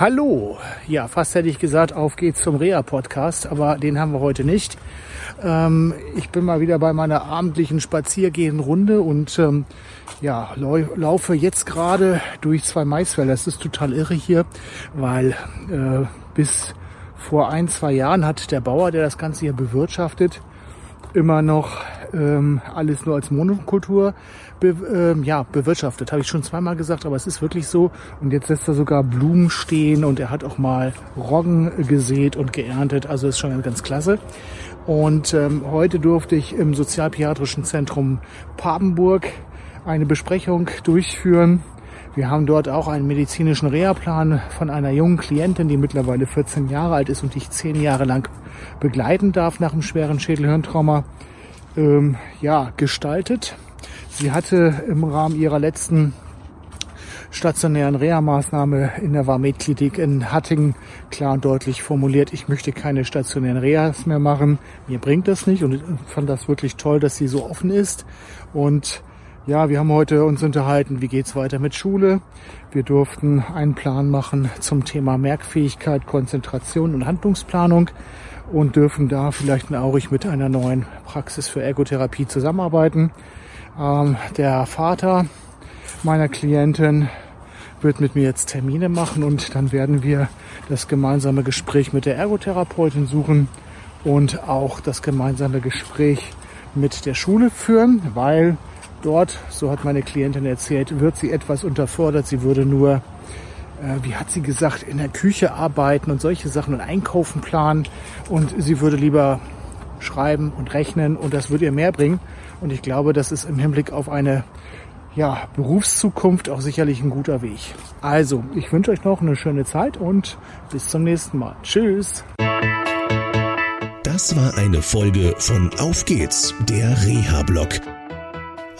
Hallo, ja, fast hätte ich gesagt, auf geht's zum Rea-Podcast, aber den haben wir heute nicht. Ähm, ich bin mal wieder bei meiner abendlichen Spaziergehen-Runde und ähm, ja, lau laufe jetzt gerade durch zwei Maisfelder. Es ist total irre hier, weil äh, bis vor ein, zwei Jahren hat der Bauer, der das Ganze hier bewirtschaftet, immer noch ähm, alles nur als Monokultur be, ähm, ja, bewirtschaftet. Habe ich schon zweimal gesagt, aber es ist wirklich so. Und jetzt lässt er sogar Blumen stehen und er hat auch mal Roggen gesät und geerntet. Also ist schon ganz klasse. Und ähm, heute durfte ich im Sozialpädiatrischen Zentrum Papenburg eine Besprechung durchführen. Wir haben dort auch einen medizinischen Reha-Plan von einer jungen Klientin, die mittlerweile 14 Jahre alt ist und die ich zehn Jahre lang begleiten darf nach einem schweren Schädelhirntrauma, ähm, ja, gestaltet. Sie hatte im Rahmen ihrer letzten stationären Reha-Maßnahme in der Warmed-Klinik in Hattingen klar und deutlich formuliert, ich möchte keine stationären Rehas mehr machen. Mir bringt das nicht und ich fand das wirklich toll, dass sie so offen ist. Und ja, wir haben heute uns unterhalten, wie geht's weiter mit Schule. Wir durften einen Plan machen zum Thema Merkfähigkeit, Konzentration und Handlungsplanung und dürfen da vielleicht auch mit einer neuen Praxis für Ergotherapie zusammenarbeiten. Ähm, der Vater meiner Klientin wird mit mir jetzt Termine machen und dann werden wir das gemeinsame Gespräch mit der Ergotherapeutin suchen und auch das gemeinsame Gespräch mit der Schule führen, weil dort, so hat meine Klientin erzählt, wird sie etwas unterfordert. Sie würde nur, äh, wie hat sie gesagt, in der Küche arbeiten und solche Sachen und einkaufen planen und sie würde lieber schreiben und rechnen und das würde ihr mehr bringen. Und ich glaube, das ist im Hinblick auf eine ja, Berufszukunft auch sicherlich ein guter Weg. Also, ich wünsche euch noch eine schöne Zeit und bis zum nächsten Mal. Tschüss. Das war eine Folge von Auf geht's, der Reha-Blog.